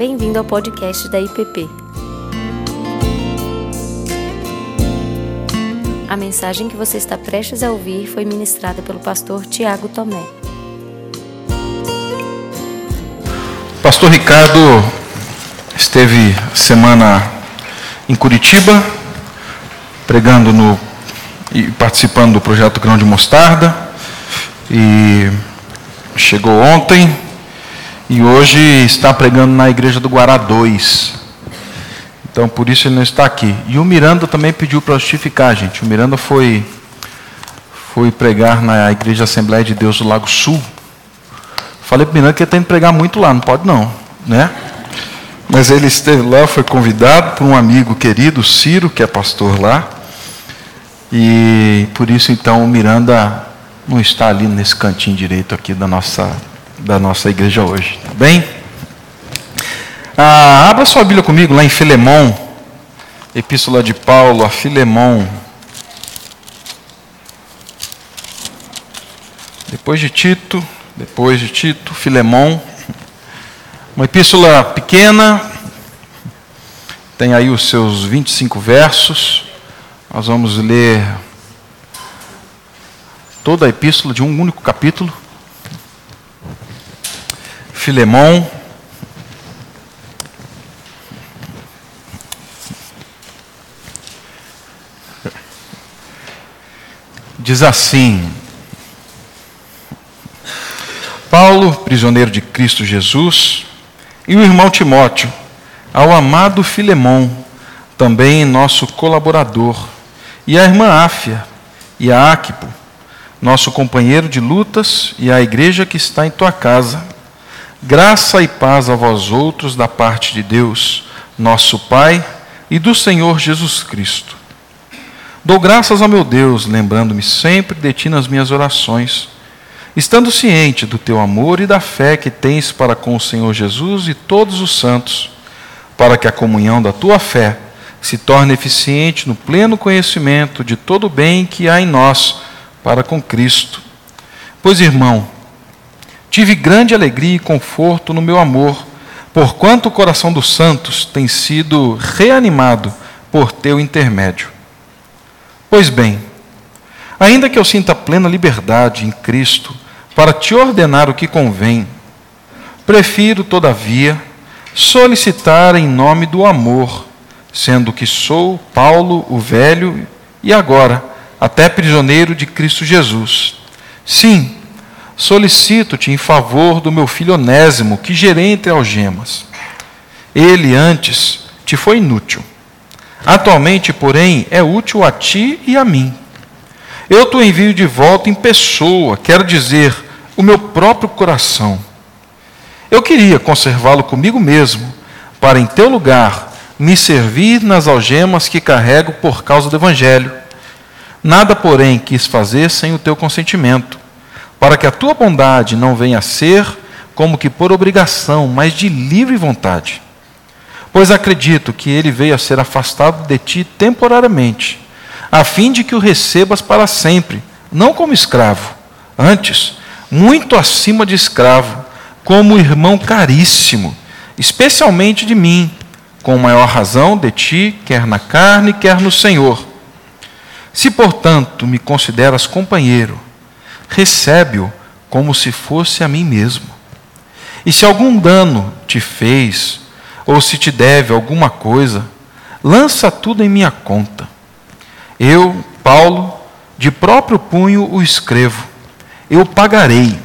Bem-vindo ao podcast da IPP. A mensagem que você está prestes a ouvir foi ministrada pelo pastor Tiago Tomé. Pastor Ricardo esteve semana em Curitiba, pregando no e participando do projeto Grão de Mostarda. E chegou ontem e hoje está pregando na igreja do Guará 2. Então por isso ele não está aqui. E o Miranda também pediu para justificar, gente. O Miranda foi foi pregar na igreja Assembleia de Deus do Lago Sul. Falei para o Miranda que ele tem que pregar muito lá, não pode não, né? Mas ele esteve lá, foi convidado por um amigo querido, Ciro, que é pastor lá. E por isso então o Miranda não está ali nesse cantinho direito aqui da nossa, da nossa igreja hoje, tá bem? Ah, abra sua Bíblia comigo lá em Filemão, Epístola de Paulo a Filemão. Depois de Tito, depois de Tito, Filemão. Uma epístola pequena, tem aí os seus 25 versos. Nós vamos ler toda a epístola de um único capítulo. Filemão. Diz assim: Paulo, prisioneiro de Cristo Jesus, e o irmão Timóteo, ao amado Filemão, também nosso colaborador, e a irmã Áfia, e a Áquipo, nosso companheiro de lutas, e a igreja que está em tua casa. Graça e paz a vós outros da parte de Deus, nosso Pai, e do Senhor Jesus Cristo. Dou graças ao meu Deus, lembrando-me sempre de ti nas minhas orações, estando ciente do teu amor e da fé que tens para com o Senhor Jesus e todos os santos, para que a comunhão da tua fé se torne eficiente no pleno conhecimento de todo o bem que há em nós para com Cristo. Pois, irmão, tive grande alegria e conforto no meu amor, porquanto o coração dos santos tem sido reanimado por teu intermédio. Pois bem, ainda que eu sinta plena liberdade em Cristo para te ordenar o que convém, prefiro, todavia, solicitar em nome do amor, sendo que sou Paulo o velho e agora até prisioneiro de Cristo Jesus. Sim, solicito-te em favor do meu filho Onésimo, que gerei entre algemas. Ele antes te foi inútil. Atualmente, porém, é útil a ti e a mim. Eu te envio de volta em pessoa, quero dizer, o meu próprio coração. Eu queria conservá-lo comigo mesmo, para em teu lugar me servir nas algemas que carrego por causa do Evangelho Nada, porém, quis fazer sem o teu consentimento, para que a tua bondade não venha a ser como que por obrigação, mas de livre vontade. Pois acredito que ele veio a ser afastado de ti temporariamente, a fim de que o recebas para sempre, não como escravo, antes, muito acima de escravo, como irmão caríssimo, especialmente de mim, com maior razão de ti, quer na carne, quer no Senhor se, portanto, me consideras companheiro, recebe-o como se fosse a mim mesmo. E se algum dano te fez, ou se te deve alguma coisa, lança tudo em minha conta. Eu, Paulo, de próprio punho o escrevo. Eu pagarei,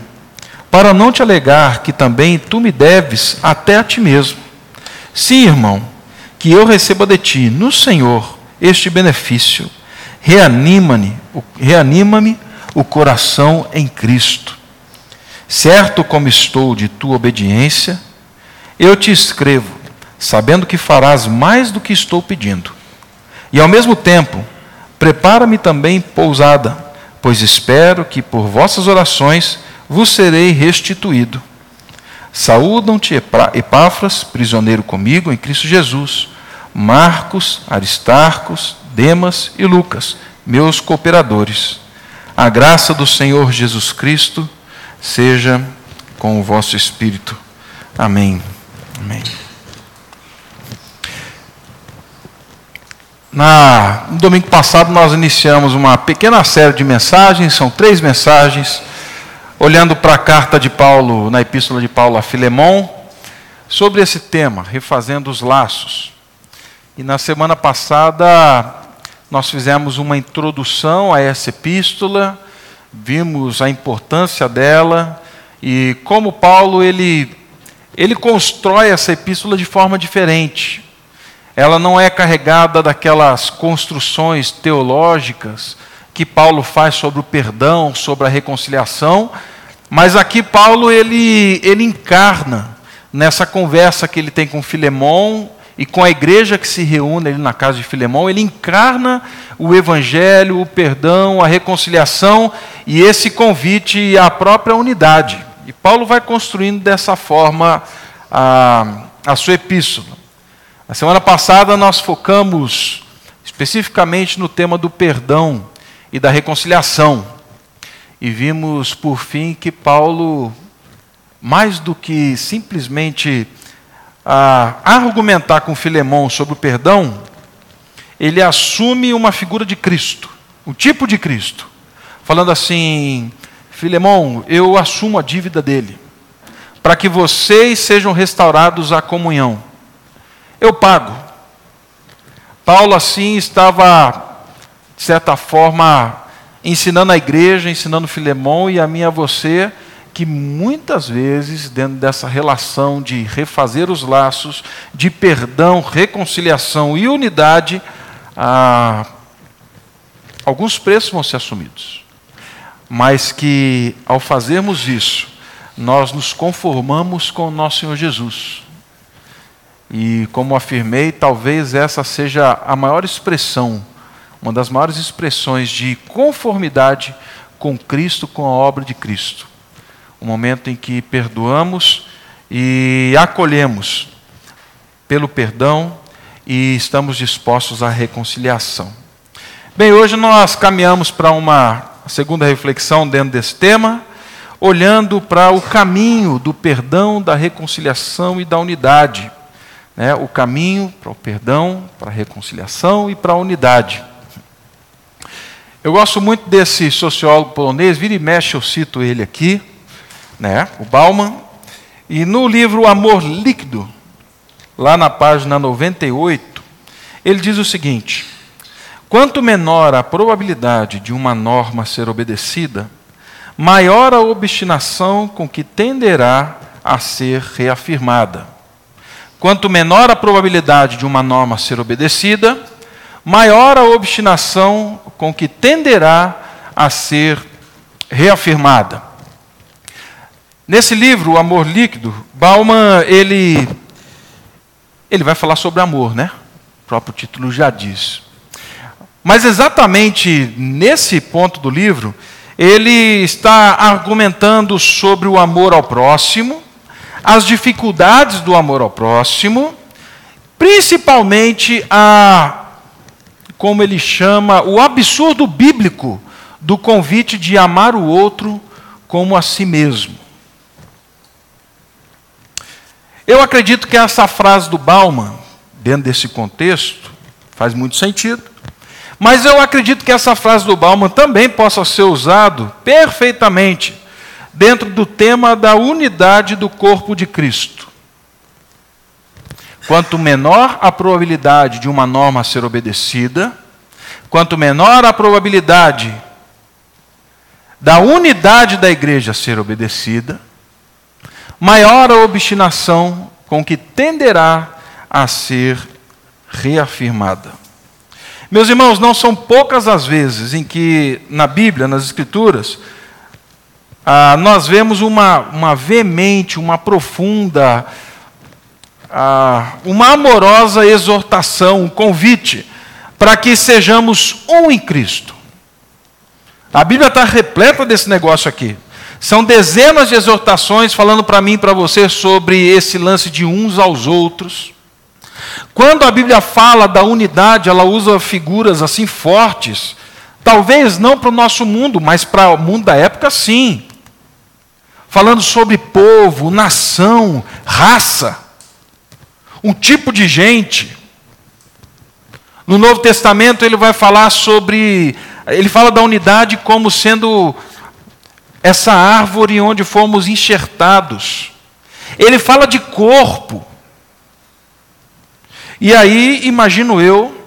para não te alegar que também tu me deves até a ti mesmo. Sim, irmão, que eu receba de ti, no Senhor, este benefício reanima-me reanima o coração em Cristo. Certo como estou de tua obediência, eu te escrevo, sabendo que farás mais do que estou pedindo. E ao mesmo tempo, prepara-me também pousada, pois espero que por vossas orações vos serei restituído. Saúdam-te Epáfras, prisioneiro comigo em Cristo Jesus, Marcos, Aristarcos, Demas e Lucas, meus cooperadores. A graça do Senhor Jesus Cristo seja com o vosso espírito. Amém. Amém. Na, no domingo passado nós iniciamos uma pequena série de mensagens, são três mensagens, olhando para a carta de Paulo, na epístola de Paulo a Filemon, sobre esse tema, refazendo os laços. E na semana passada nós fizemos uma introdução a essa epístola, vimos a importância dela e como Paulo ele ele constrói essa epístola de forma diferente. Ela não é carregada daquelas construções teológicas que Paulo faz sobre o perdão, sobre a reconciliação, mas aqui Paulo ele, ele encarna nessa conversa que ele tem com Filemão e com a igreja que se reúne ali na casa de Filemão, ele encarna o evangelho, o perdão, a reconciliação e esse convite à própria unidade. E Paulo vai construindo dessa forma a, a sua epístola. Na semana passada nós focamos especificamente no tema do perdão e da reconciliação. E vimos, por fim, que Paulo, mais do que simplesmente ah, argumentar com Filemão sobre o perdão, ele assume uma figura de Cristo, um tipo de Cristo, falando assim: Filemão, eu assumo a dívida dele, para que vocês sejam restaurados à comunhão eu pago. Paulo, assim, estava, de certa forma, ensinando a igreja, ensinando Filemão e a mim a você, que muitas vezes, dentro dessa relação de refazer os laços, de perdão, reconciliação e unidade, ah, alguns preços vão ser assumidos. Mas que, ao fazermos isso, nós nos conformamos com o nosso Senhor Jesus. E como afirmei, talvez essa seja a maior expressão, uma das maiores expressões de conformidade com Cristo, com a obra de Cristo. O momento em que perdoamos e acolhemos pelo perdão e estamos dispostos à reconciliação. Bem, hoje nós caminhamos para uma segunda reflexão dentro desse tema, olhando para o caminho do perdão, da reconciliação e da unidade né, o caminho para o perdão, para a reconciliação e para a unidade. Eu gosto muito desse sociólogo polonês, vira e mexe, eu cito ele aqui, né, o Bauman, e no livro Amor Líquido, lá na página 98, ele diz o seguinte: quanto menor a probabilidade de uma norma ser obedecida, maior a obstinação com que tenderá a ser reafirmada. Quanto menor a probabilidade de uma norma ser obedecida, maior a obstinação com que tenderá a ser reafirmada. Nesse livro, O Amor Líquido, Bauman ele ele vai falar sobre amor, né? O próprio título já diz. Mas exatamente nesse ponto do livro, ele está argumentando sobre o amor ao próximo as dificuldades do amor ao próximo, principalmente a, como ele chama, o absurdo bíblico do convite de amar o outro como a si mesmo. Eu acredito que essa frase do Bauman, dentro desse contexto, faz muito sentido. Mas eu acredito que essa frase do Bauman também possa ser usado perfeitamente dentro do tema da unidade do corpo de Cristo. Quanto menor a probabilidade de uma norma ser obedecida, quanto menor a probabilidade da unidade da igreja ser obedecida, maior a obstinação com que tenderá a ser reafirmada. Meus irmãos, não são poucas as vezes em que na Bíblia, nas Escrituras, ah, nós vemos uma, uma veemente, uma profunda, ah, uma amorosa exortação, um convite para que sejamos um em Cristo. A Bíblia está repleta desse negócio aqui. São dezenas de exortações falando para mim e para você sobre esse lance de uns aos outros. Quando a Bíblia fala da unidade, ela usa figuras assim fortes. Talvez não para o nosso mundo, mas para o mundo da época, sim falando sobre povo, nação, raça, um tipo de gente. No Novo Testamento ele vai falar sobre. Ele fala da unidade como sendo essa árvore onde fomos enxertados. Ele fala de corpo. E aí, imagino eu,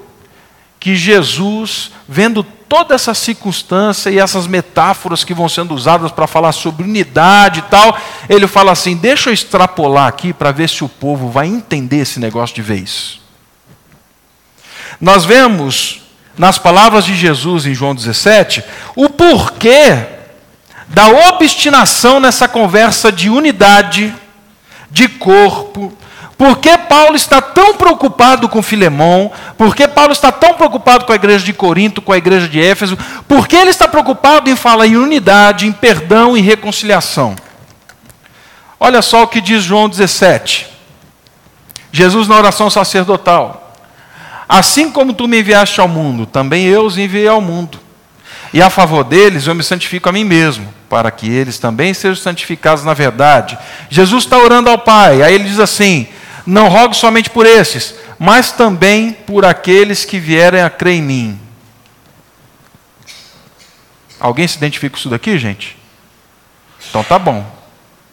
que Jesus, vendo toda essa circunstância e essas metáforas que vão sendo usadas para falar sobre unidade e tal, ele fala assim: deixa eu extrapolar aqui para ver se o povo vai entender esse negócio de vez. Nós vemos nas palavras de Jesus em João 17 o porquê da obstinação nessa conversa de unidade, de corpo, por que Paulo está tão preocupado com Filemão? Por que Paulo está tão preocupado com a igreja de Corinto, com a igreja de Éfeso? Por que ele está preocupado em falar em unidade, em perdão e reconciliação? Olha só o que diz João 17. Jesus na oração sacerdotal. Assim como tu me enviaste ao mundo, também eu os enviei ao mundo. E a favor deles eu me santifico a mim mesmo, para que eles também sejam santificados na verdade. Jesus está orando ao Pai, aí ele diz assim: não rogo somente por esses, mas também por aqueles que vierem a crer em mim. Alguém se identifica com isso daqui, gente? Então tá bom.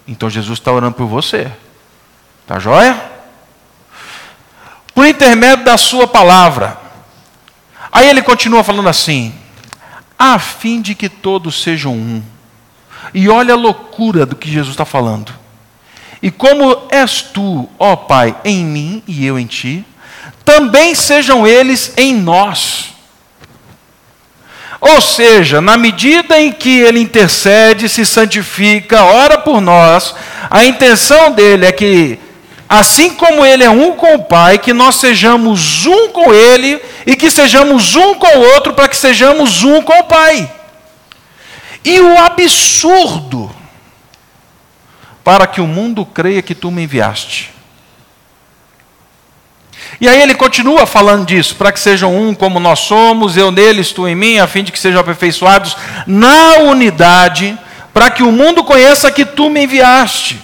Então Jesus está orando por você. Tá joia? Por intermédio da sua palavra. Aí ele continua falando assim: a fim de que todos sejam um. E olha a loucura do que Jesus está falando. E como és tu, ó Pai, em mim e eu em ti, também sejam eles em nós. Ou seja, na medida em que ele intercede, se santifica, ora por nós, a intenção dele é que, assim como ele é um com o Pai, que nós sejamos um com ele e que sejamos um com o outro para que sejamos um com o Pai. E o absurdo para que o mundo creia que tu me enviaste. E aí ele continua falando disso, para que sejam um como nós somos, eu neles, tu em mim, a fim de que sejam aperfeiçoados na unidade, para que o mundo conheça que tu me enviaste.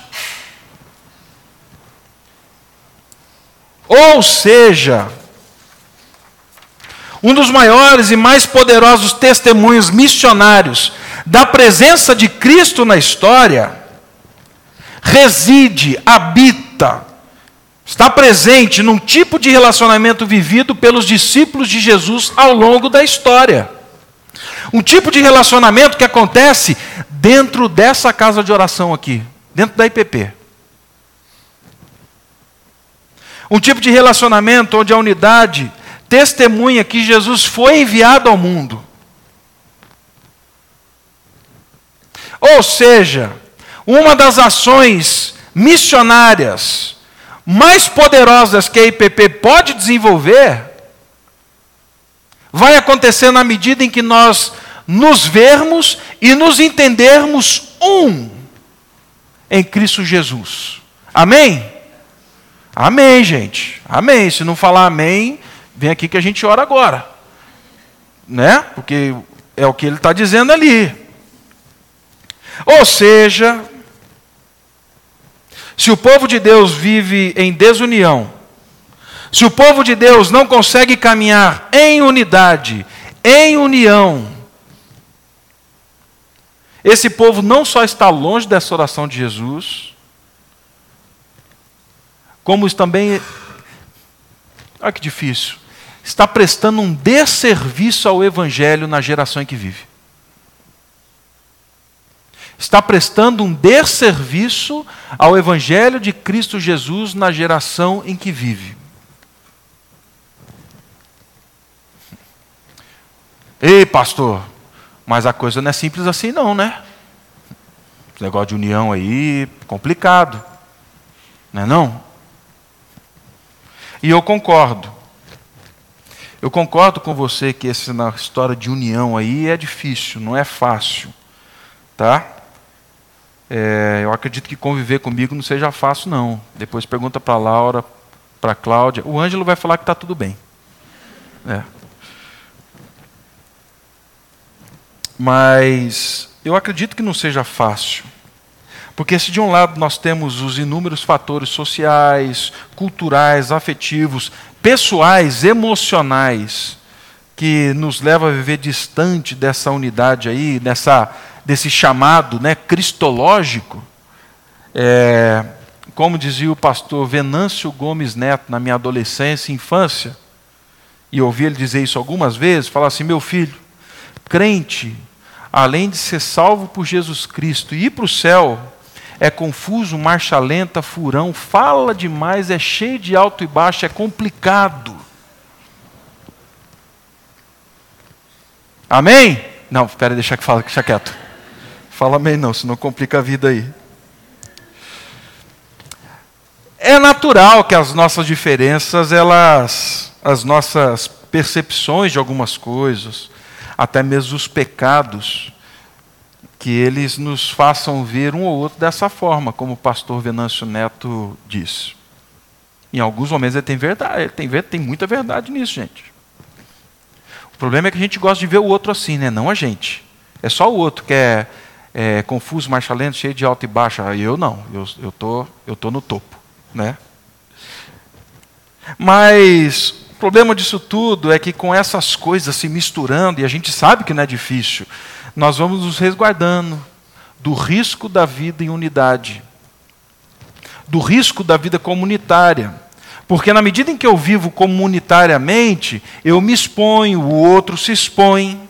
Ou seja, um dos maiores e mais poderosos testemunhos missionários da presença de Cristo na história reside, habita, está presente num tipo de relacionamento vivido pelos discípulos de Jesus ao longo da história. Um tipo de relacionamento que acontece dentro dessa casa de oração aqui, dentro da IPP. Um tipo de relacionamento onde a unidade testemunha que Jesus foi enviado ao mundo. Ou seja, uma das ações missionárias mais poderosas que a IPP pode desenvolver vai acontecer na medida em que nós nos vermos e nos entendermos um em Cristo Jesus. Amém? Amém, gente. Amém. Se não falar amém, vem aqui que a gente ora agora. Né? Porque é o que ele está dizendo ali. Ou seja, se o povo de Deus vive em desunião, se o povo de Deus não consegue caminhar em unidade, em união, esse povo não só está longe dessa oração de Jesus, como também, olha que difícil, está prestando um desserviço ao Evangelho na geração em que vive está prestando um desserviço ao Evangelho de Cristo Jesus na geração em que vive. Ei, pastor, mas a coisa não é simples assim, não, né? Esse negócio de união aí, complicado. Não é não? E eu concordo. Eu concordo com você que essa história de união aí é difícil, não é fácil. Tá? É, eu acredito que conviver comigo não seja fácil, não. Depois pergunta para Laura, para Cláudia. O Ângelo vai falar que está tudo bem. É. Mas eu acredito que não seja fácil. Porque se de um lado nós temos os inúmeros fatores sociais, culturais, afetivos, pessoais, emocionais, que nos levam a viver distante dessa unidade aí, dessa, desse chamado né, cristológico, é, como dizia o pastor Venâncio Gomes Neto na minha adolescência e infância, e ouvi ele dizer isso algumas vezes, falar assim: meu filho, crente, além de ser salvo por Jesus Cristo e ir para o céu, é confuso, marcha lenta, furão, fala demais, é cheio de alto e baixo, é complicado. Amém? Não, espera, deixa que fala, deixa quieto. Fala amém não, senão complica a vida aí. É natural que as nossas diferenças, elas, as nossas percepções de algumas coisas, até mesmo os pecados, que eles nos façam ver um ou outro dessa forma, como o pastor Venâncio Neto disse. Em alguns momentos ele tem verdade, ele tem, tem muita verdade nisso, gente. O problema é que a gente gosta de ver o outro assim, né? não a gente. É só o outro que é, é confuso, marcha lenta, cheio de alto e baixo. Eu não, eu estou tô, eu tô no topo. Né? Mas o problema disso tudo é que com essas coisas se misturando, e a gente sabe que não é difícil, nós vamos nos resguardando do risco da vida em unidade, do risco da vida comunitária. Porque na medida em que eu vivo comunitariamente, eu me exponho, o outro se expõe.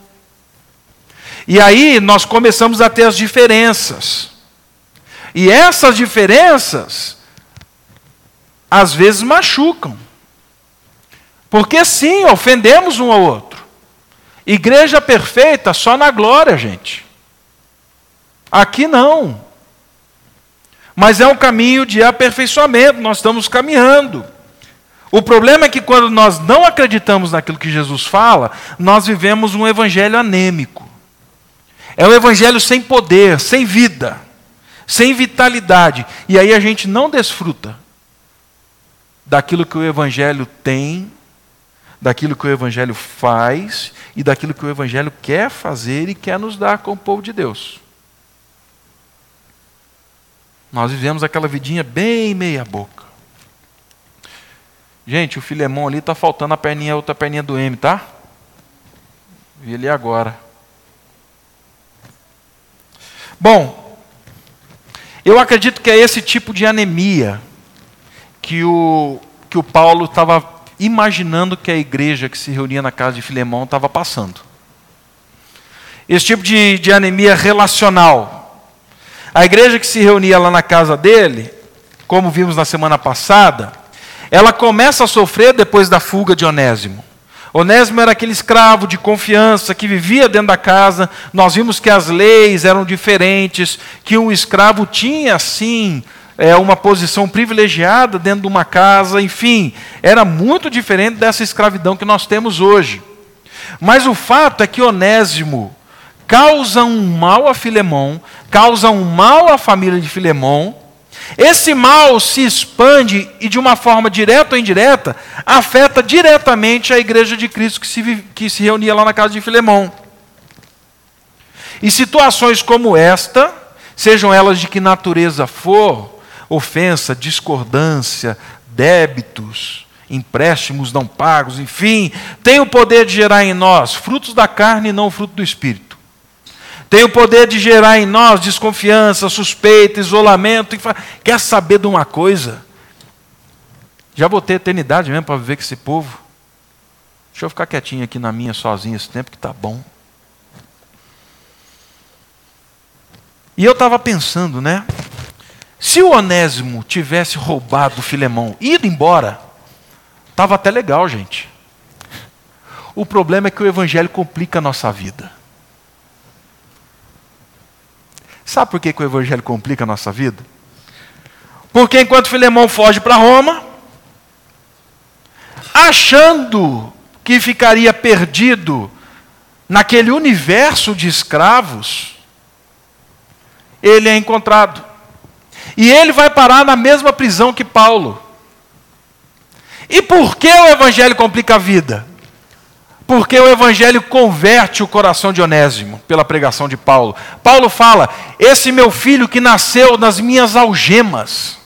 E aí nós começamos a ter as diferenças. E essas diferenças, às vezes machucam. Porque sim, ofendemos um ao outro. Igreja perfeita só na glória, gente. Aqui não. Mas é um caminho de aperfeiçoamento, nós estamos caminhando. O problema é que quando nós não acreditamos naquilo que Jesus fala, nós vivemos um evangelho anêmico. É um evangelho sem poder, sem vida, sem vitalidade. E aí a gente não desfruta daquilo que o evangelho tem daquilo que o Evangelho faz e daquilo que o Evangelho quer fazer e quer nos dar como povo de Deus. Nós vivemos aquela vidinha bem meia-boca. Gente, o Filemão ali está faltando a perninha, outra perninha do M, tá? Vi ele agora. Bom, eu acredito que é esse tipo de anemia que o, que o Paulo estava imaginando que a igreja que se reunia na casa de Filemão estava passando. Esse tipo de, de anemia relacional. A igreja que se reunia lá na casa dele, como vimos na semana passada, ela começa a sofrer depois da fuga de Onésimo. Onésimo era aquele escravo de confiança que vivia dentro da casa. Nós vimos que as leis eram diferentes, que um escravo tinha, sim, é, uma posição privilegiada dentro de uma casa, enfim, era muito diferente dessa escravidão que nós temos hoje. Mas o fato é que Onésimo causa um mal a Filemão, causa um mal à família de Filemão. Esse mal se expande e, de uma forma direta ou indireta, afeta diretamente a igreja de Cristo que se, que se reunia lá na casa de Filemão. E situações como esta, sejam elas de que natureza for, ofensa, discordância, débitos, empréstimos não pagos, enfim, tem o poder de gerar em nós frutos da carne e não fruto do espírito. Tem o poder de gerar em nós desconfiança, suspeita, isolamento. Quer saber de uma coisa? Já vou ter eternidade mesmo para viver com esse povo. Deixa eu ficar quietinho aqui na minha sozinho esse tempo que está bom. E eu estava pensando, né? Se o Onésimo tivesse roubado Filemão e ido embora, estava até legal, gente. O problema é que o Evangelho complica a nossa vida. Sabe por que, que o Evangelho complica a nossa vida? Porque enquanto Filemão foge para Roma, achando que ficaria perdido naquele universo de escravos, ele é encontrado. E ele vai parar na mesma prisão que Paulo. E por que o evangelho complica a vida? Porque o evangelho converte o coração de Onésimo pela pregação de Paulo. Paulo fala: "Esse meu filho que nasceu nas minhas algemas".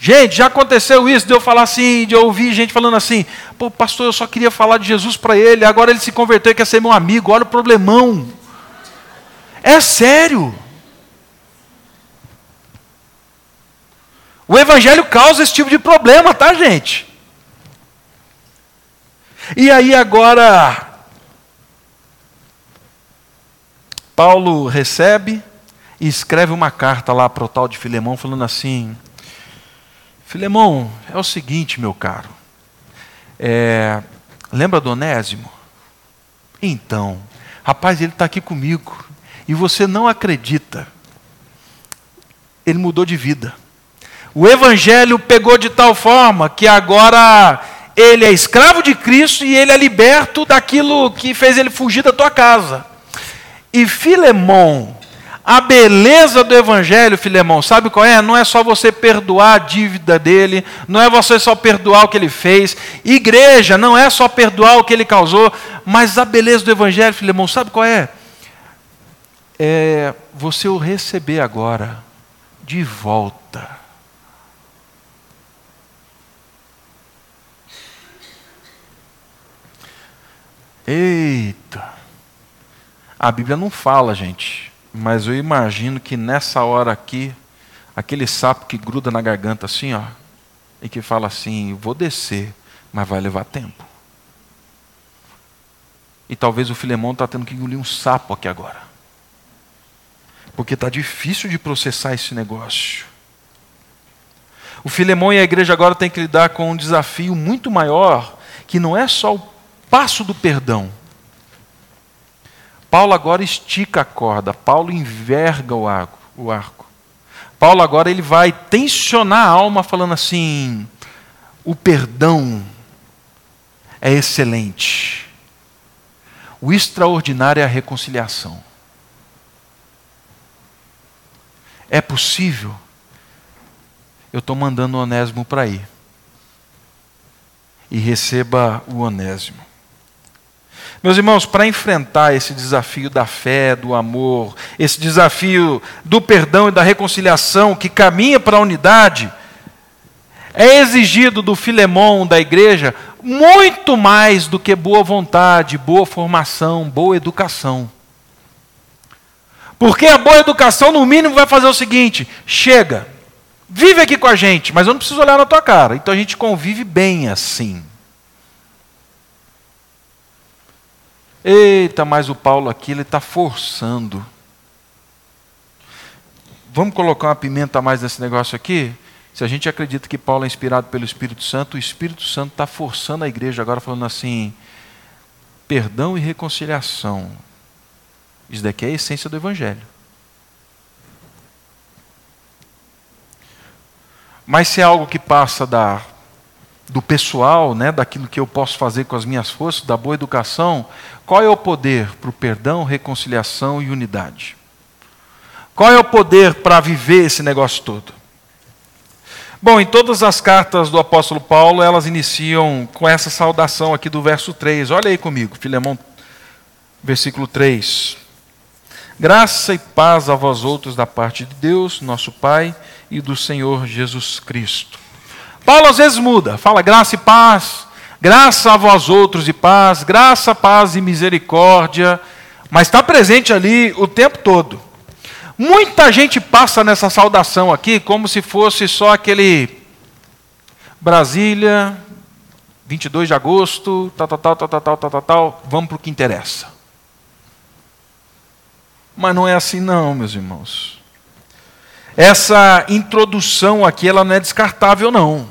Gente, já aconteceu isso de eu falar assim, de eu ouvir gente falando assim: "Pô, pastor, eu só queria falar de Jesus para ele, agora ele se converteu e quer ser meu amigo. Olha o problemão". É sério. O Evangelho causa esse tipo de problema, tá, gente? E aí agora, Paulo recebe e escreve uma carta lá para o tal de Filemão, falando assim: Filemão, é o seguinte, meu caro, é, lembra do Onésimo? Então, rapaz, ele está aqui comigo, e você não acredita, ele mudou de vida. O evangelho pegou de tal forma que agora ele é escravo de Cristo e ele é liberto daquilo que fez ele fugir da tua casa. E Filemão, a beleza do evangelho, Filemão, sabe qual é? Não é só você perdoar a dívida dele, não é você só perdoar o que ele fez. Igreja, não é só perdoar o que ele causou, mas a beleza do evangelho, Filemão, sabe qual é? É você o receber agora de volta. Eita! A Bíblia não fala, gente, mas eu imagino que nessa hora aqui, aquele sapo que gruda na garganta assim, ó, e que fala assim: vou descer, mas vai levar tempo. E talvez o Filemão está tendo que engolir um sapo aqui agora. Porque está difícil de processar esse negócio. O Filemão e a igreja agora têm que lidar com um desafio muito maior, que não é só o passo do perdão. Paulo agora estica a corda, Paulo enverga o arco, o arco. Paulo agora ele vai tensionar a alma falando assim: o perdão é excelente. O extraordinário é a reconciliação. É possível? Eu estou mandando o Onésimo para ir. E receba o Onésimo. Meus irmãos, para enfrentar esse desafio da fé, do amor, esse desafio do perdão e da reconciliação que caminha para a unidade, é exigido do Filemão da igreja muito mais do que boa vontade, boa formação, boa educação. Porque a boa educação, no mínimo, vai fazer o seguinte: chega, vive aqui com a gente, mas eu não preciso olhar na tua cara. Então a gente convive bem assim. Eita, mas o Paulo aqui ele está forçando. Vamos colocar uma pimenta a mais nesse negócio aqui? Se a gente acredita que Paulo é inspirado pelo Espírito Santo, o Espírito Santo está forçando a igreja agora, falando assim: perdão e reconciliação. Isso daqui é a essência do Evangelho. Mas se é algo que passa da do pessoal, né, daquilo que eu posso fazer com as minhas forças, da boa educação, qual é o poder para o perdão, reconciliação e unidade? Qual é o poder para viver esse negócio todo? Bom, em todas as cartas do apóstolo Paulo, elas iniciam com essa saudação aqui do verso 3. Olha aí comigo, Filemão, versículo 3. Graça e paz a vós outros da parte de Deus, nosso Pai, e do Senhor Jesus Cristo. Paulo às vezes muda, fala graça e paz, graça a vós outros e paz, graça, paz e misericórdia, mas está presente ali o tempo todo. Muita gente passa nessa saudação aqui como se fosse só aquele Brasília, 22 de agosto, tal, tal, tal, tal, tal, tal, tal, tal, vamos para o que interessa. Mas não é assim não, meus irmãos. Essa introdução aqui, ela não é descartável não.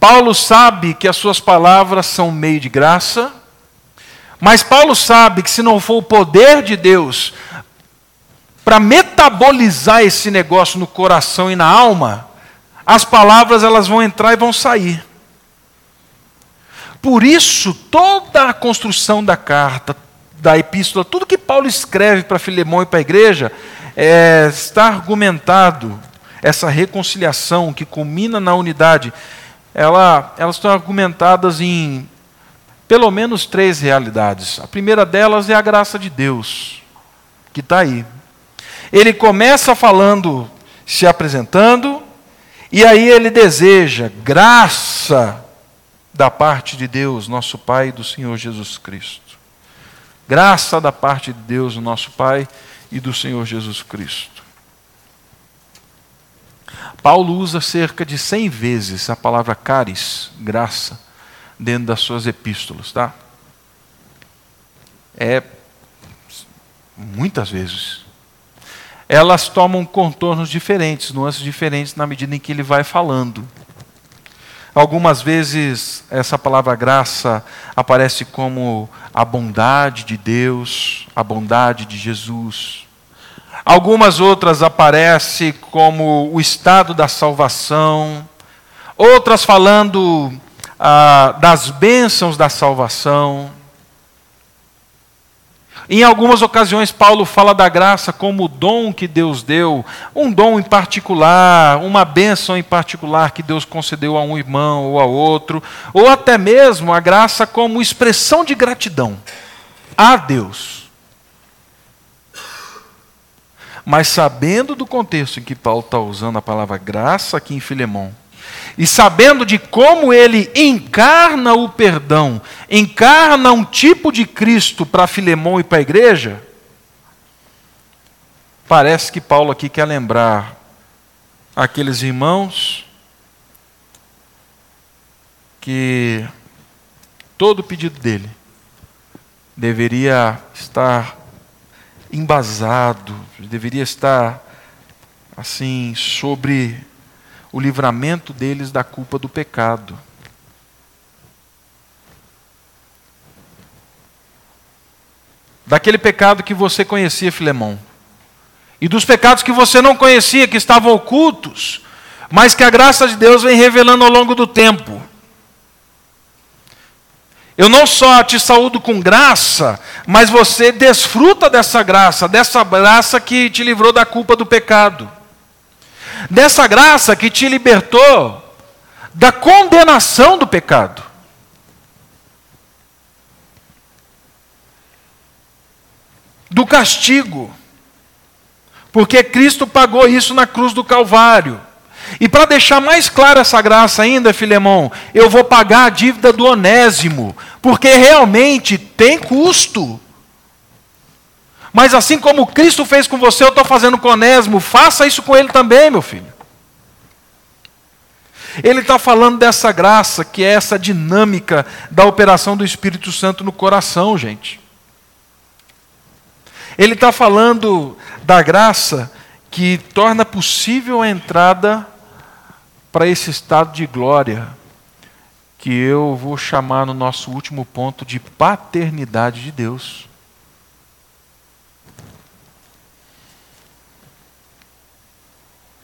Paulo sabe que as suas palavras são meio de graça, mas Paulo sabe que se não for o poder de Deus para metabolizar esse negócio no coração e na alma, as palavras elas vão entrar e vão sair. Por isso, toda a construção da carta, da epístola, tudo que Paulo escreve para Filemão e para a igreja, é, está argumentado essa reconciliação que culmina na unidade, ela, elas estão argumentadas em pelo menos três realidades. A primeira delas é a graça de Deus, que está aí. Ele começa falando, se apresentando, e aí ele deseja graça da parte de Deus, nosso Pai e do Senhor Jesus Cristo. Graça da parte de Deus, nosso Pai e do Senhor Jesus Cristo. Paulo usa cerca de 100 vezes a palavra caris, graça, dentro das suas epístolas, tá? É muitas vezes. Elas tomam contornos diferentes, nuances diferentes na medida em que ele vai falando. Algumas vezes essa palavra graça aparece como a bondade de Deus, a bondade de Jesus. Algumas outras aparece como o estado da salvação, outras falando ah, das bênçãos da salvação. Em algumas ocasiões, Paulo fala da graça como o dom que Deus deu, um dom em particular, uma bênção em particular que Deus concedeu a um irmão ou a outro, ou até mesmo a graça como expressão de gratidão a Deus. Mas sabendo do contexto em que Paulo está usando a palavra graça aqui em Filemão, e sabendo de como ele encarna o perdão, encarna um tipo de Cristo para Filemão e para a igreja, parece que Paulo aqui quer lembrar aqueles irmãos que todo pedido dele deveria estar embasado, deveria estar assim sobre o livramento deles da culpa do pecado. Daquele pecado que você conhecia, Filemão. E dos pecados que você não conhecia, que estavam ocultos, mas que a graça de Deus vem revelando ao longo do tempo. Eu não só te saúdo com graça, mas você desfruta dessa graça, dessa graça que te livrou da culpa do pecado dessa graça que te libertou da condenação do pecado. Do castigo. Porque Cristo pagou isso na cruz do Calvário. E para deixar mais clara essa graça ainda, Filemão, eu vou pagar a dívida do onésimo, porque realmente tem custo. Mas assim como Cristo fez com você, eu estou fazendo com Onésimo, faça isso com ele também, meu filho. Ele está falando dessa graça, que é essa dinâmica da operação do Espírito Santo no coração, gente. Ele está falando da graça que torna possível a entrada para esse estado de glória, que eu vou chamar no nosso último ponto de paternidade de Deus.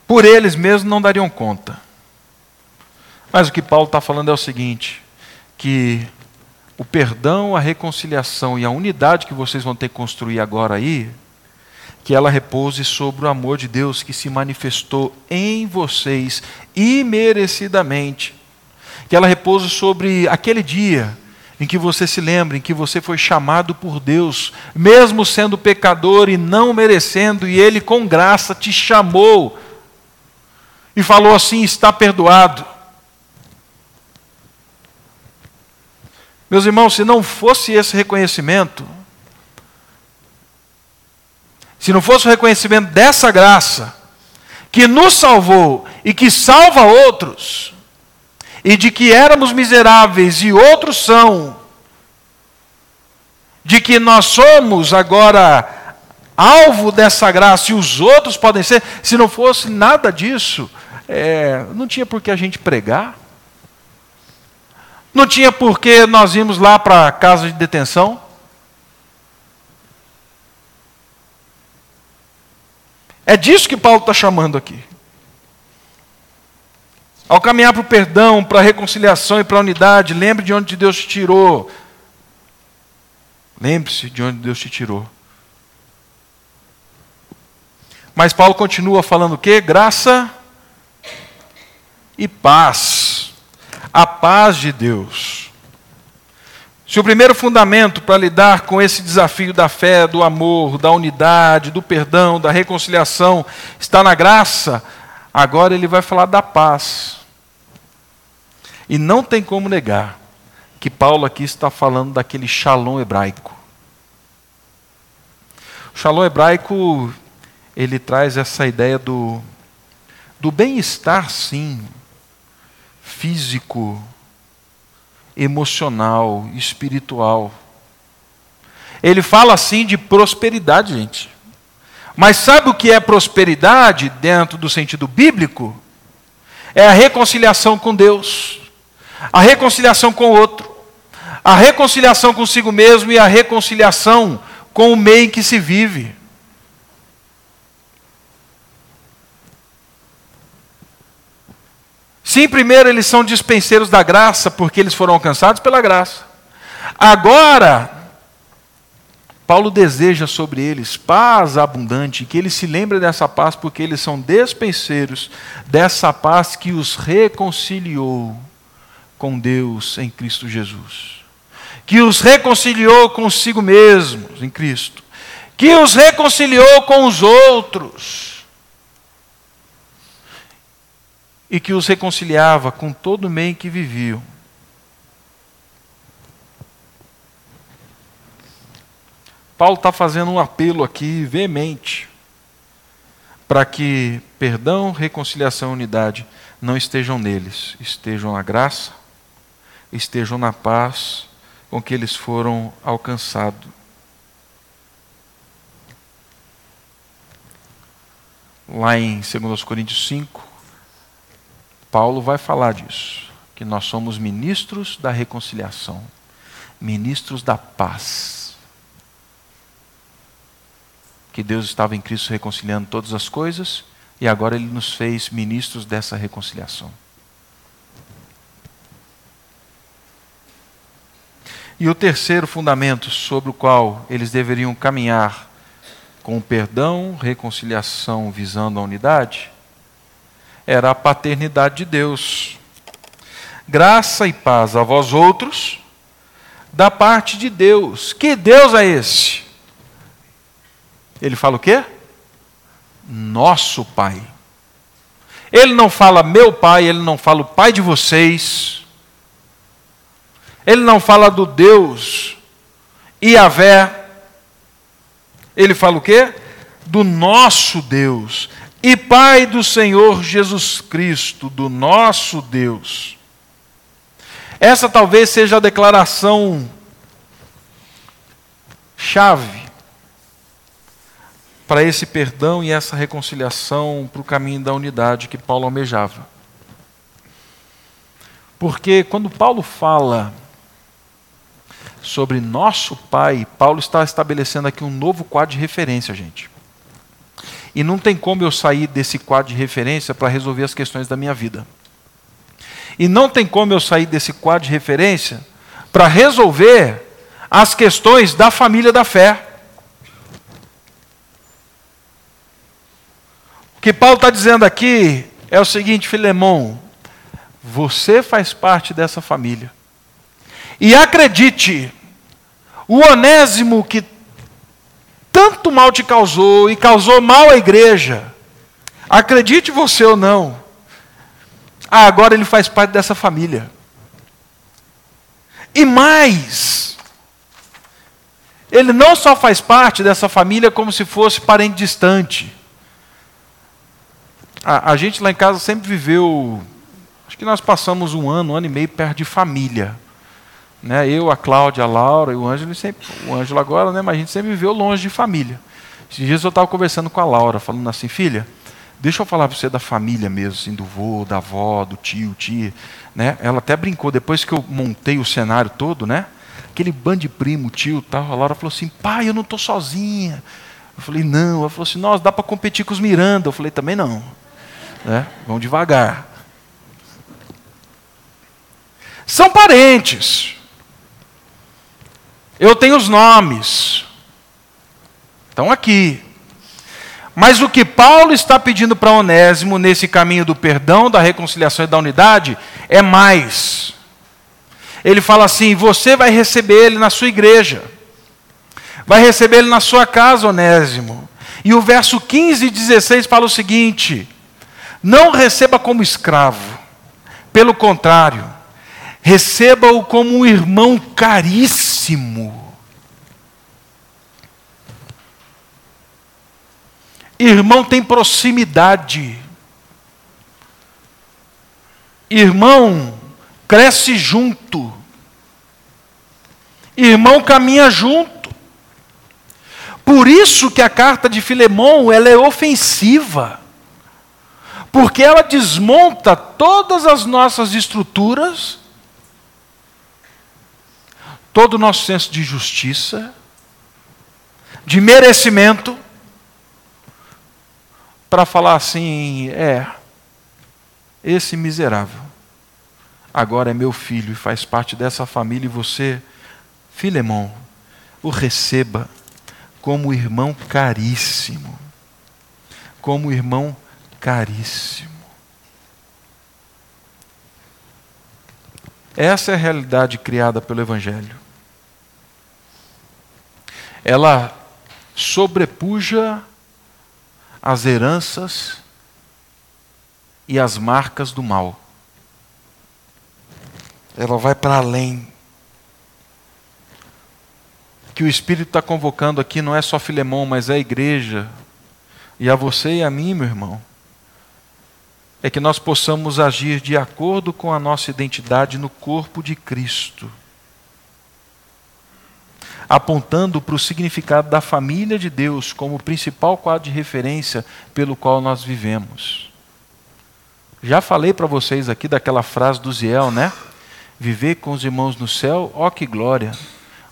Por eles mesmos não dariam conta. Mas o que Paulo está falando é o seguinte: que o perdão, a reconciliação e a unidade que vocês vão ter que construir agora aí, que ela repouse sobre o amor de Deus que se manifestou em vocês imerecidamente. Que ela repouse sobre aquele dia em que você se lembra, em que você foi chamado por Deus, mesmo sendo pecador e não merecendo, e Ele com graça te chamou e falou assim: está perdoado. Meus irmãos, se não fosse esse reconhecimento, se não fosse o reconhecimento dessa graça, que nos salvou e que salva outros, e de que éramos miseráveis e outros são, de que nós somos agora alvo dessa graça e os outros podem ser, se não fosse nada disso, é, não tinha por que a gente pregar. Não tinha por que nós irmos lá para a casa de detenção. É disso que Paulo está chamando aqui. Ao caminhar para o perdão, para a reconciliação e para a unidade, lembre de onde Deus te tirou. Lembre-se de onde Deus te tirou. Mas Paulo continua falando o quê? Graça e paz. A paz de Deus. Se o primeiro fundamento para lidar com esse desafio da fé, do amor, da unidade, do perdão, da reconciliação está na graça, agora ele vai falar da paz. E não tem como negar que Paulo aqui está falando daquele shalom hebraico. O shalom hebraico, ele traz essa ideia do, do bem-estar, sim, físico, emocional, espiritual. Ele fala assim de prosperidade, gente. Mas sabe o que é prosperidade dentro do sentido bíblico? É a reconciliação com Deus, a reconciliação com o outro, a reconciliação consigo mesmo e a reconciliação com o meio em que se vive. Sim, primeiro eles são dispenseiros da graça, porque eles foram alcançados pela graça. Agora, Paulo deseja sobre eles paz abundante, que eles se lembrem dessa paz, porque eles são despenseiros dessa paz que os reconciliou com Deus em Cristo Jesus. Que os reconciliou consigo mesmos em Cristo. Que os reconciliou com os outros e que os reconciliava com todo o meio que viviam. Paulo está fazendo um apelo aqui veemente para que perdão, reconciliação e unidade não estejam neles, estejam na graça, estejam na paz com que eles foram alcançados. Lá em 2 Coríntios 5, Paulo vai falar disso, que nós somos ministros da reconciliação, ministros da paz. Que Deus estava em Cristo reconciliando todas as coisas e agora ele nos fez ministros dessa reconciliação. E o terceiro fundamento sobre o qual eles deveriam caminhar com perdão, reconciliação visando a unidade, era a paternidade de Deus. Graça e paz a vós outros, da parte de Deus. Que Deus é esse? Ele fala o quê? Nosso Pai. Ele não fala meu Pai, ele não fala o Pai de vocês. Ele não fala do Deus Iavé. Ele fala o quê? Do nosso Deus e Pai do Senhor Jesus Cristo, do nosso Deus. Essa talvez seja a declaração chave para esse perdão e essa reconciliação para o caminho da unidade que Paulo almejava. Porque quando Paulo fala sobre nosso Pai, Paulo está estabelecendo aqui um novo quadro de referência, gente. E não tem como eu sair desse quadro de referência para resolver as questões da minha vida. E não tem como eu sair desse quadro de referência para resolver as questões da família da fé. O que Paulo está dizendo aqui é o seguinte, Filemão, você faz parte dessa família. E acredite, o onésimo que tanto mal te causou e causou mal à igreja, acredite você ou não, ah, agora ele faz parte dessa família. E mais, ele não só faz parte dessa família como se fosse parente distante. A, a, gente lá em casa sempre viveu, acho que nós passamos um ano, um ano e meio perto de família. Né? Eu, a Cláudia, a Laura e o Ângelo, sempre, o Ângelo agora, né? mas a gente sempre viveu longe de família. Esses dias eu estava conversando com a Laura, falando assim, filha, deixa eu falar para você da família mesmo, assim, do vô, da avó, do tio, tia. Né? Ela até brincou, depois que eu montei o cenário todo, né? aquele bando de primo, tio tal, a Laura falou assim, pai, eu não estou sozinha. Eu falei, não. Ela falou assim, nossa, dá para competir com os Miranda. Eu falei, também não. Né? Vamos devagar. São parentes. Eu tenho os nomes. Estão aqui. Mas o que Paulo está pedindo para Onésimo nesse caminho do perdão, da reconciliação e da unidade é mais. Ele fala assim: você vai receber ele na sua igreja, vai receber ele na sua casa, Onésimo. E o verso 15 e 16 fala o seguinte: não receba como escravo, pelo contrário, receba-o como um irmão caríssimo Irmão tem proximidade. Irmão cresce junto. Irmão caminha junto. Por isso que a carta de Filemão ela é ofensiva. Porque ela desmonta todas as nossas estruturas, todo o nosso senso de justiça, de merecimento, para falar assim: é, esse miserável agora é meu filho e faz parte dessa família, e você, Filemão, o receba como irmão caríssimo. Como irmão caríssimo. Essa é a realidade criada pelo Evangelho. Ela sobrepuja as heranças e as marcas do mal. Ela vai para além. O que o Espírito está convocando aqui não é só Filemão, mas é a igreja. E a você e a mim, meu irmão. É que nós possamos agir de acordo com a nossa identidade no corpo de Cristo apontando para o significado da família de Deus como o principal quadro de referência pelo qual nós vivemos. Já falei para vocês aqui daquela frase do Ziel, né? Viver com os irmãos no céu, ó que glória.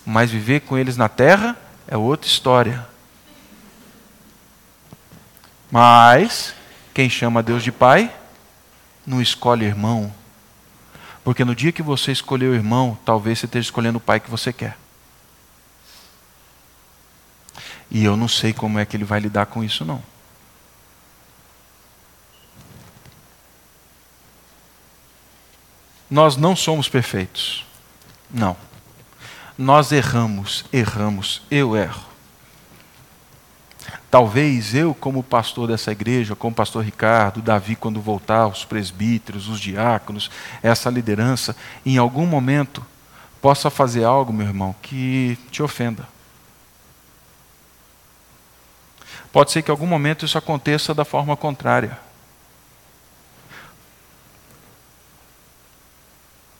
Mas viver com eles na terra é outra história. Mas quem chama Deus de Pai não escolhe irmão. Porque no dia que você escolher o irmão, talvez você esteja escolhendo o pai que você quer. E eu não sei como é que ele vai lidar com isso, não. Nós não somos perfeitos. Não. Nós erramos, erramos, eu erro. Talvez eu, como pastor dessa igreja, como pastor Ricardo, Davi, quando voltar, os presbíteros, os diáconos, essa liderança, em algum momento possa fazer algo, meu irmão, que te ofenda. Pode ser que em algum momento isso aconteça da forma contrária.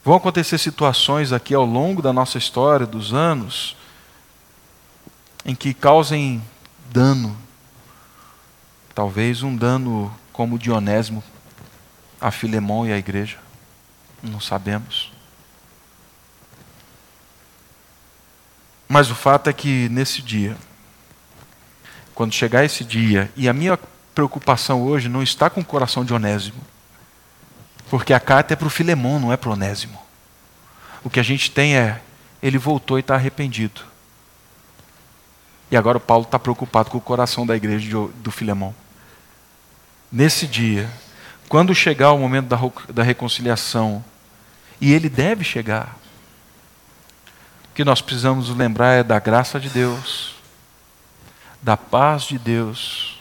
Vão acontecer situações aqui ao longo da nossa história, dos anos, em que causem dano. Talvez um dano como Dionésimo a Filemão e à igreja. Não sabemos. Mas o fato é que nesse dia, quando chegar esse dia, e a minha preocupação hoje não está com o coração de Onésimo, porque a carta é para o Filemão, não é para Onésimo. O que a gente tem é, ele voltou e está arrependido. E agora o Paulo está preocupado com o coração da igreja do Filemão. Nesse dia, quando chegar o momento da, da reconciliação, e ele deve chegar, o que nós precisamos lembrar é da graça de Deus da paz de Deus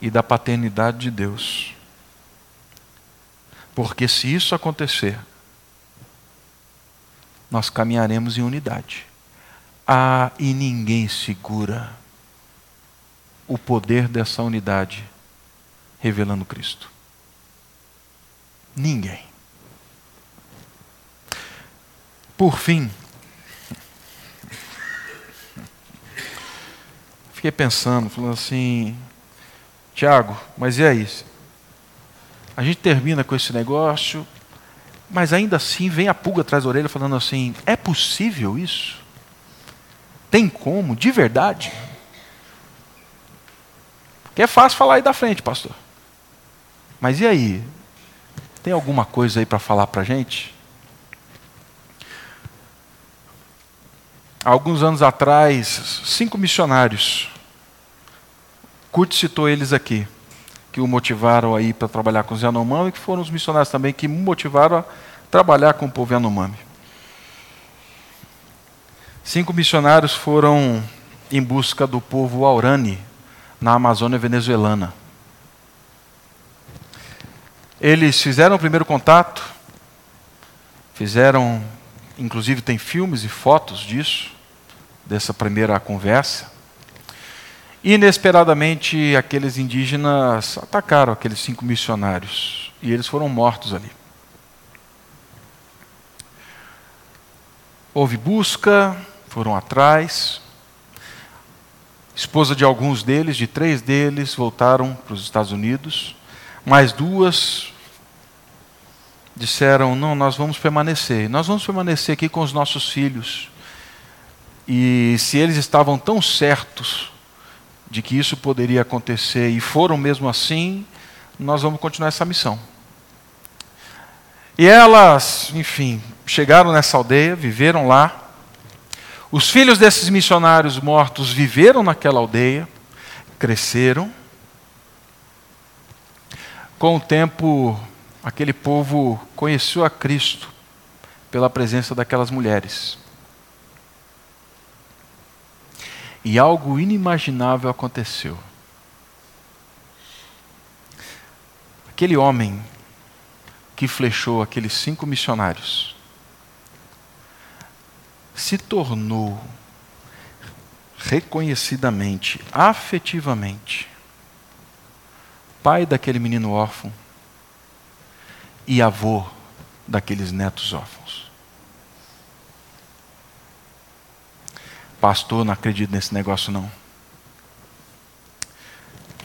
e da paternidade de Deus. Porque se isso acontecer, nós caminharemos em unidade. Ah, e ninguém segura o poder dessa unidade revelando Cristo. Ninguém. Por fim, fiquei pensando, falando assim, Tiago, mas e aí? A gente termina com esse negócio, mas ainda assim vem a pulga atrás da orelha falando assim: é possível isso? Tem como, de verdade? Que é fácil falar aí da frente, pastor. Mas e aí? Tem alguma coisa aí para falar para a gente? Há alguns anos atrás, cinco missionários Kurt citou eles aqui, que o motivaram aí para trabalhar com os Yanomami, que foram os missionários também que me motivaram a trabalhar com o povo Yanomami. Cinco missionários foram em busca do povo Aurani, na Amazônia venezuelana. Eles fizeram o primeiro contato, fizeram, inclusive tem filmes e fotos disso, dessa primeira conversa. Inesperadamente, aqueles indígenas atacaram aqueles cinco missionários e eles foram mortos ali. Houve busca, foram atrás. Esposa de alguns deles, de três deles, voltaram para os Estados Unidos. Mais duas disseram: Não, nós vamos permanecer. Nós vamos permanecer aqui com os nossos filhos. E se eles estavam tão certos de que isso poderia acontecer e foram mesmo assim, nós vamos continuar essa missão. E elas, enfim, chegaram nessa aldeia, viveram lá. Os filhos desses missionários mortos viveram naquela aldeia, cresceram. Com o tempo, aquele povo conheceu a Cristo pela presença daquelas mulheres. E algo inimaginável aconteceu. Aquele homem que flechou aqueles cinco missionários se tornou reconhecidamente, afetivamente, pai daquele menino órfão e avô daqueles netos órfãos. Pastor, não acredito nesse negócio não.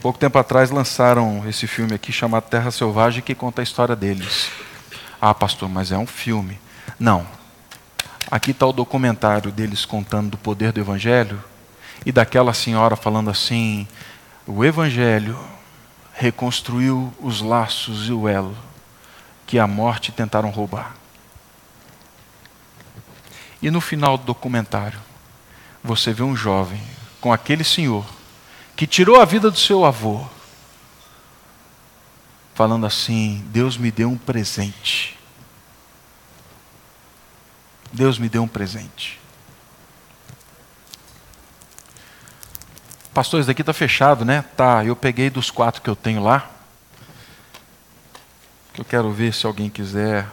Pouco tempo atrás lançaram esse filme aqui chamado Terra Selvagem que conta a história deles. Ah, pastor, mas é um filme. Não. Aqui está o documentário deles contando do poder do Evangelho e daquela senhora falando assim: o Evangelho reconstruiu os laços e o elo que a morte tentaram roubar. E no final do documentário, você vê um jovem com aquele senhor que tirou a vida do seu avô, falando assim: Deus me deu um presente. Deus me deu um presente. Pastor, isso daqui está fechado, né? Tá, eu peguei dos quatro que eu tenho lá. Que eu quero ver se alguém quiser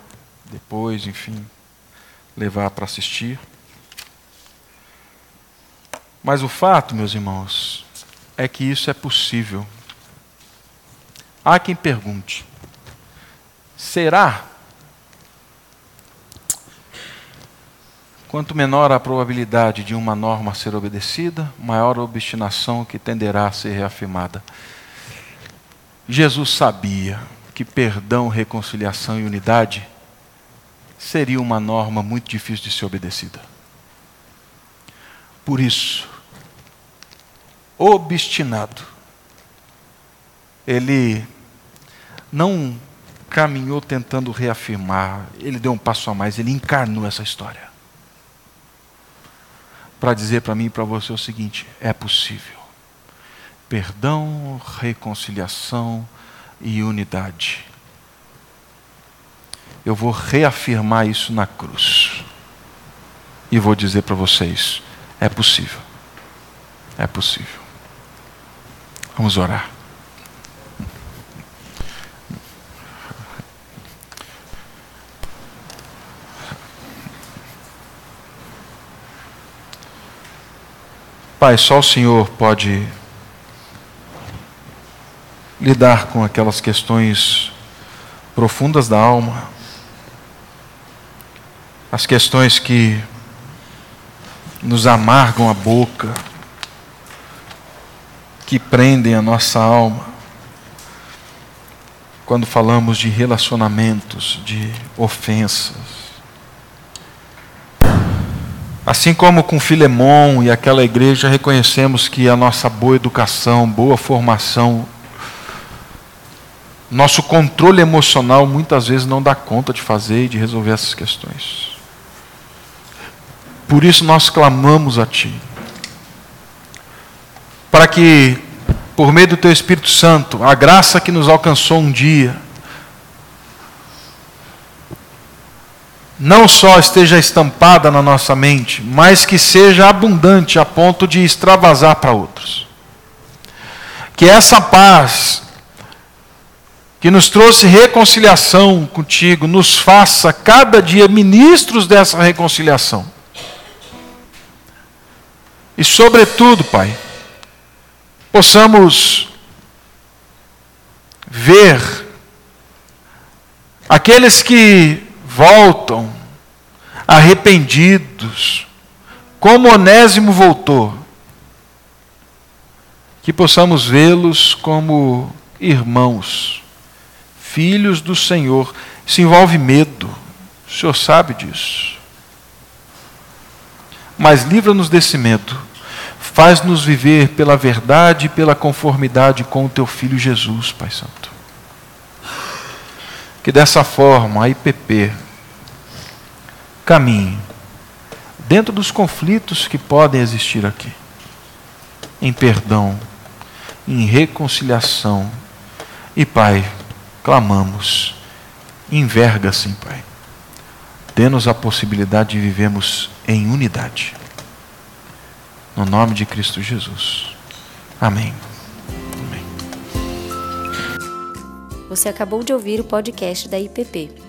depois, enfim, levar para assistir. Mas o fato, meus irmãos, é que isso é possível. Há quem pergunte: será? Quanto menor a probabilidade de uma norma ser obedecida, maior a obstinação que tenderá a ser reafirmada. Jesus sabia que perdão, reconciliação e unidade seria uma norma muito difícil de ser obedecida. Por isso, obstinado, ele não caminhou tentando reafirmar, ele deu um passo a mais, ele encarnou essa história. Para dizer para mim e para você o seguinte: é possível. Perdão, reconciliação e unidade. Eu vou reafirmar isso na cruz. E vou dizer para vocês: é possível. É possível. Vamos orar. Pai, só o Senhor pode lidar com aquelas questões profundas da alma, as questões que nos amargam a boca, que prendem a nossa alma. Quando falamos de relacionamentos, de ofensas. Assim como com Filemão e aquela igreja, reconhecemos que a nossa boa educação, boa formação, nosso controle emocional muitas vezes não dá conta de fazer e de resolver essas questões. Por isso nós clamamos a Ti. Para que por meio do Teu Espírito Santo, a graça que nos alcançou um dia, não só esteja estampada na nossa mente, mas que seja abundante a ponto de extravasar para outros. Que essa paz que nos trouxe reconciliação contigo, nos faça cada dia ministros dessa reconciliação. E, sobretudo, Pai, possamos ver aqueles que voltam arrependidos, como Onésimo voltou, que possamos vê-los como irmãos, filhos do Senhor. Isso envolve medo, o Senhor sabe disso. Mas livra-nos desse medo, faz-nos viver pela verdade e pela conformidade com o Teu Filho Jesus, Pai Santo. Que dessa forma a IPP caminhe dentro dos conflitos que podem existir aqui, em perdão, em reconciliação. E, Pai, clamamos, enverga sim, Pai. Dê-nos a possibilidade de vivermos em unidade. No nome de Cristo Jesus. Amém. Amém. Você acabou de ouvir o podcast da IPP.